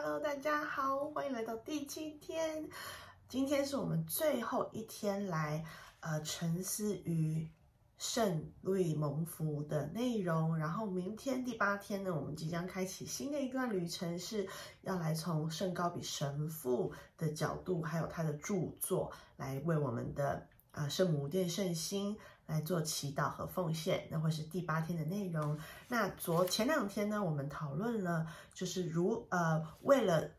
Hello，大家好，欢迎来到第七天。今天是我们最后一天来呃沉思于圣路易蒙福的内容。然后明天第八天呢，我们即将开启新的一段旅程，是要来从圣高比神父的角度，还有他的著作，来为我们的啊圣母殿圣心来做祈祷和奉献。那会是第八天的内容。那昨前两天呢，我们讨论了，就是如呃为了。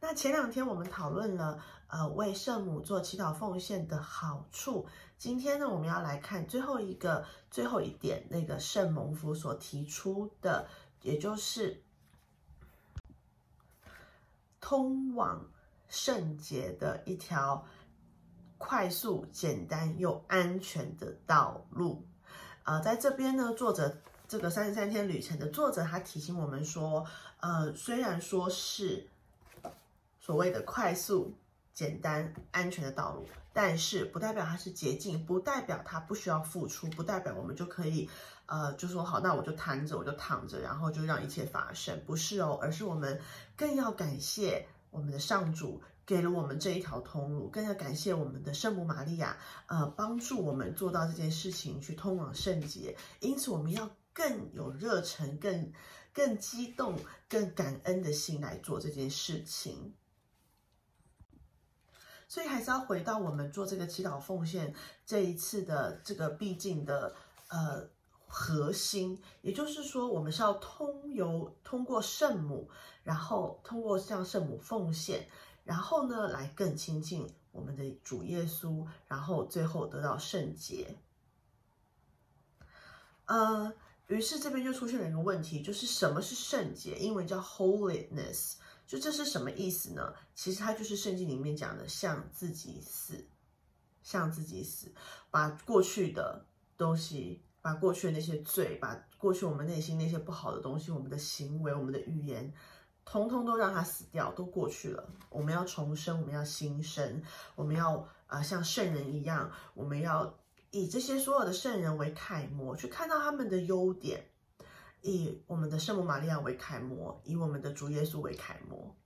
那前两天我们讨论了，呃，为圣母做祈祷奉献的好处。今天呢，我们要来看最后一个、最后一点，那个圣蒙福所提出的，也就是通往圣洁的一条快速、简单又安全的道路。呃，在这边呢，作者这个三十三天旅程的作者，他提醒我们说，呃，虽然说是。所谓的快速、简单、安全的道路，但是不代表它是捷径，不代表它不需要付出，不代表我们就可以，呃，就说好，那我就瘫着，我就躺着，然后就让一切发生，不是哦，而是我们更要感谢我们的上主给了我们这一条通路，更要感谢我们的圣母玛利亚，呃，帮助我们做到这件事情，去通往圣洁。因此，我们要更有热忱、更更激动、更感恩的心来做这件事情。所以还是要回到我们做这个祈祷奉献这一次的这个必经的呃核心，也就是说，我们是要通由通过圣母，然后通过向圣母奉献，然后呢来更亲近我们的主耶稣，然后最后得到圣洁。呃，于是这边就出现了一个问题，就是什么是圣洁？英文叫 holiness。就这是什么意思呢？其实它就是圣经里面讲的，向自己死，向自己死，把过去的东西，把过去的那些罪，把过去我们内心那些不好的东西，我们的行为，我们的语言，通通都让它死掉，都过去了。我们要重生，我们要新生，我们要啊像圣人一样，我们要以这些所有的圣人为楷模，去看到他们的优点。以我们的圣母玛利亚为楷模，以我们的主耶稣为楷模。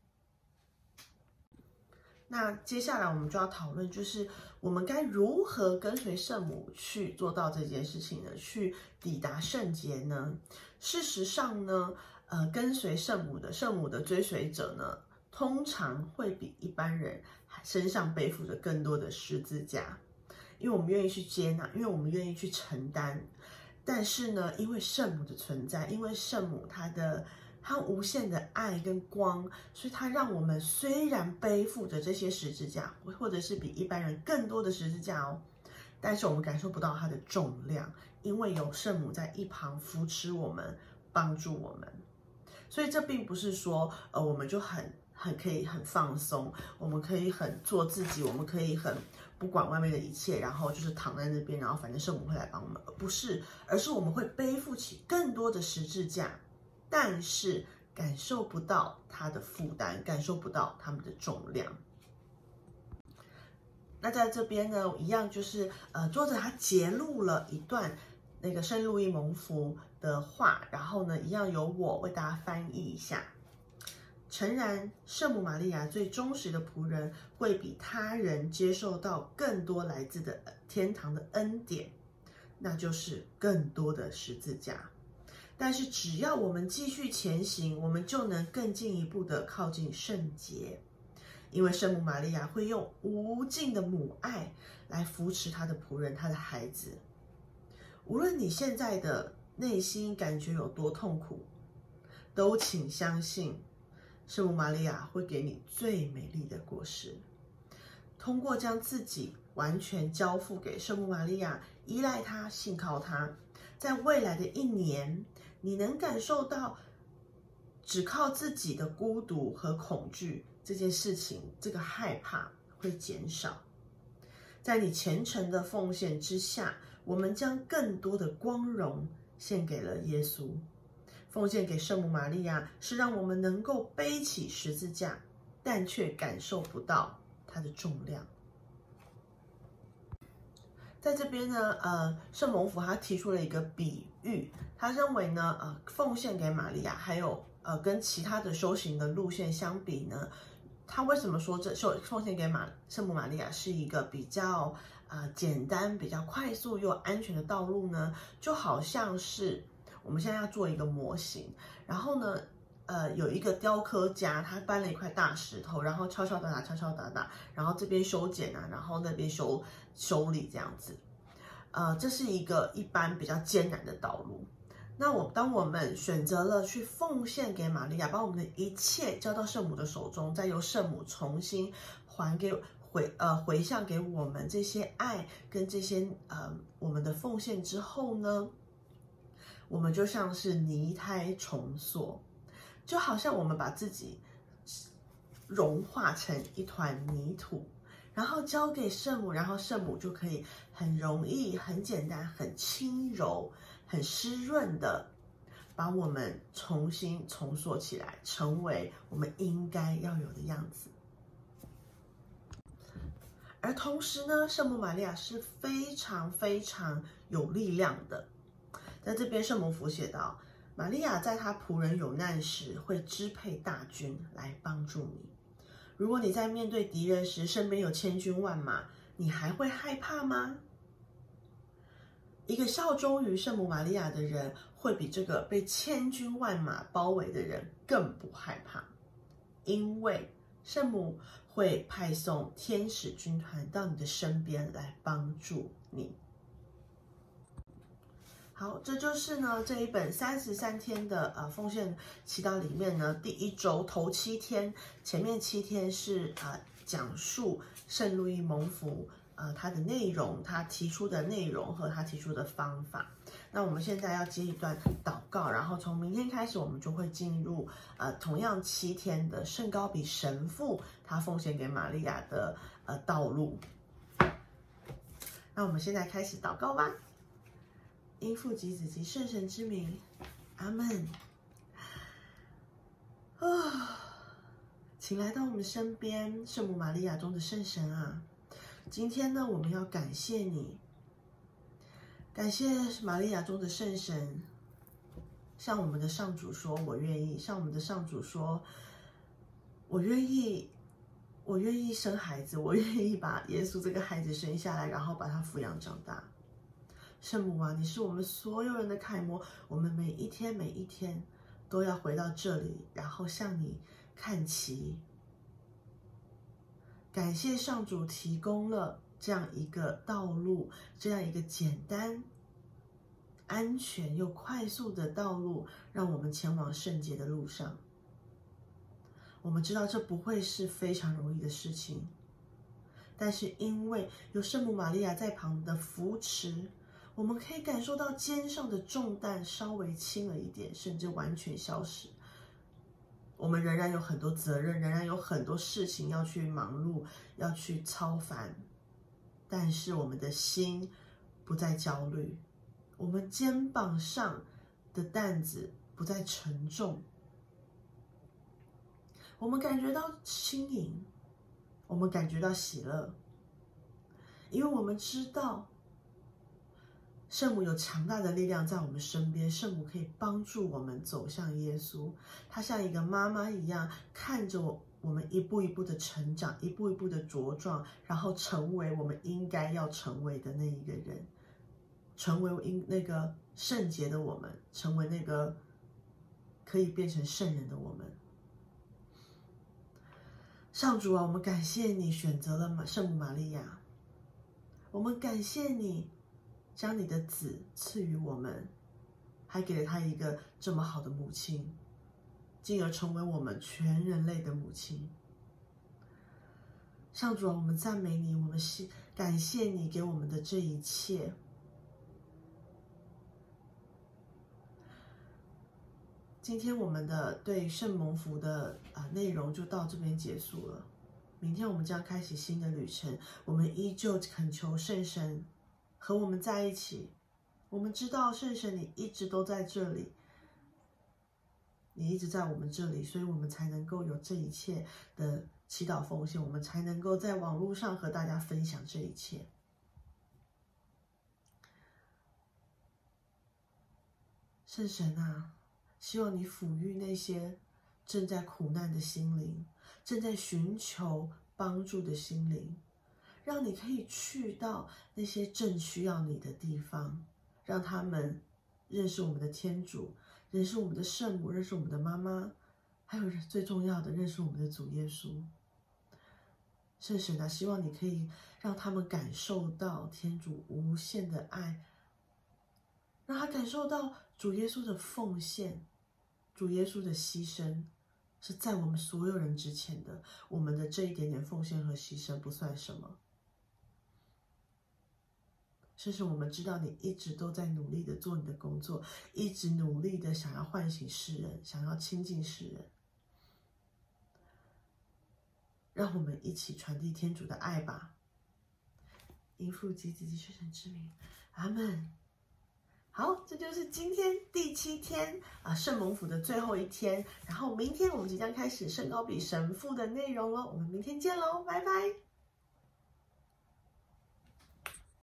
那接下来我们就要讨论，就是我们该如何跟随圣母去做到这件事情呢？去抵达圣洁呢？事实上呢，呃，跟随圣母的圣母的追随者呢，通常会比一般人身上背负着更多的十字架，因为我们愿意去接纳，因为我们愿意去承担。但是呢，因为圣母的存在，因为圣母她的她无限的爱跟光，所以她让我们虽然背负着这些十字架，或者是比一般人更多的十字架哦，但是我们感受不到它的重量，因为有圣母在一旁扶持我们，帮助我们。所以这并不是说，呃，我们就很很可以很放松，我们可以很做自己，我们可以很。不管外面的一切，然后就是躺在那边，然后反正圣母会来帮我们，不是，而是我们会背负起更多的十字架，但是感受不到它的负担，感受不到他们的重量。那在这边呢，一样就是呃，作者他揭录了一段那个圣路易蒙福的话，然后呢，一样由我为大家翻译一下。诚然，圣母玛利亚最忠实的仆人会比他人接受到更多来自的天堂的恩典，那就是更多的十字架。但是，只要我们继续前行，我们就能更进一步的靠近圣洁，因为圣母玛利亚会用无尽的母爱来扶持她的仆人、她的孩子。无论你现在的内心感觉有多痛苦，都请相信。圣母玛利亚会给你最美丽的果实。通过将自己完全交付给圣母玛利亚，依赖她，信靠她，在未来的一年，你能感受到只靠自己的孤独和恐惧这件事情，这个害怕会减少。在你虔诚的奉献之下，我们将更多的光荣献给了耶稣。奉献给圣母玛利亚，是让我们能够背起十字架，但却感受不到它的重量。在这边呢，呃，圣蒙福他提出了一个比喻，他认为呢，呃，奉献给玛利亚，还有呃，跟其他的修行的路线相比呢，他为什么说这受奉献给玛圣母玛利亚是一个比较啊简单、比较快速又安全的道路呢？就好像是我们现在要做一个模型，然后呢，呃，有一个雕刻家，他搬了一块大石头，然后敲敲打打，敲敲打打，然后这边修剪啊，然后那边修修理这样子。呃，这是一个一般比较艰难的道路。那我当我们选择了去奉献给玛利亚，把我们的一切交到圣母的手中，再由圣母重新还给回呃回向给我们这些爱跟这些呃我们的奉献之后呢，我们就像是泥胎重塑，就好像我们把自己融化成一团泥土。然后交给圣母，然后圣母就可以很容易、很简单、很轻柔、很湿润的把我们重新重塑起来，成为我们应该要有的样子。而同时呢，圣母玛利亚是非常非常有力量的。在这边，圣母符写道：玛利亚在她仆人有难时，会支配大军来帮助你。如果你在面对敌人时，身边有千军万马，你还会害怕吗？一个效忠于圣母玛利亚的人，会比这个被千军万马包围的人更不害怕，因为圣母会派送天使军团到你的身边来帮助你。好，这就是呢这一本三十三天的呃奉献祈祷里面呢，第一周头七天，前面七天是啊讲述圣路易蒙福呃他的内容，他提出的内容和他提出的方法。那我们现在要接一段祷告，然后从明天开始，我们就会进入呃同样七天的圣高比神父他奉献给玛利亚的呃道路。那我们现在开始祷告吧。因父及子及圣神之名，阿门。啊，请来到我们身边，圣母玛利亚中的圣神啊！今天呢，我们要感谢你，感谢玛利亚中的圣神，向我们的上主说：“我愿意。”向我们的上主说：“我愿意，我愿意生孩子，我愿意把耶稣这个孩子生下来，然后把他抚养长大。”圣母啊，你是我们所有人的楷模，我们每一天每一天都要回到这里，然后向你看齐。感谢上主提供了这样一个道路，这样一个简单、安全又快速的道路，让我们前往圣洁的路上。我们知道这不会是非常容易的事情，但是因为有圣母玛利亚在旁的扶持。我们可以感受到肩上的重担稍微轻了一点，甚至完全消失。我们仍然有很多责任，仍然有很多事情要去忙碌，要去操烦，但是我们的心不再焦虑，我们肩膀上的担子不再沉重，我们感觉到轻盈，我们感觉到喜乐，因为我们知道。圣母有强大的力量在我们身边，圣母可以帮助我们走向耶稣。她像一个妈妈一样，看着我我们一步一步的成长，一步一步的茁壮，然后成为我们应该要成为的那一个人，成为应那个圣洁的我们，成为那个可以变成圣人的我们。上主啊，我们感谢你选择了圣母玛利亚，我们感谢你。将你的子赐予我们，还给了他一个这么好的母亲，进而成为我们全人类的母亲。上主啊，我们赞美你，我们是感谢你给我们的这一切。今天我们的对圣蒙福的啊内容就到这边结束了。明天我们将开启新的旅程，我们依旧恳求圣神。和我们在一起，我们知道圣神你一直都在这里，你一直在我们这里，所以我们才能够有这一切的祈祷奉献，我们才能够在网络上和大家分享这一切。圣神啊，希望你抚育那些正在苦难的心灵，正在寻求帮助的心灵，让你可以去到那些正需要你的地方，让他们认识我们的天主，认识我们的圣母，认识我们的妈妈，还有最重要的，认识我们的主耶稣。圣神啊，希望你可以让他们感受到天主无限的爱，让他感受到主耶稣的奉献，主耶稣的牺牲是在我们所有人之前的。我们的这一点点奉献和牺牲不算什么。甚至我们知道你一直都在努力的做你的工作，一直努力的想要唤醒世人，想要亲近世人。让我们一起传递天主的爱吧。因父及子及圣神之名，阿门。好，这就是今天第七天啊，圣蒙府的最后一天。然后明天我们即将开始圣高比神父的内容了。我们明天见喽，拜拜。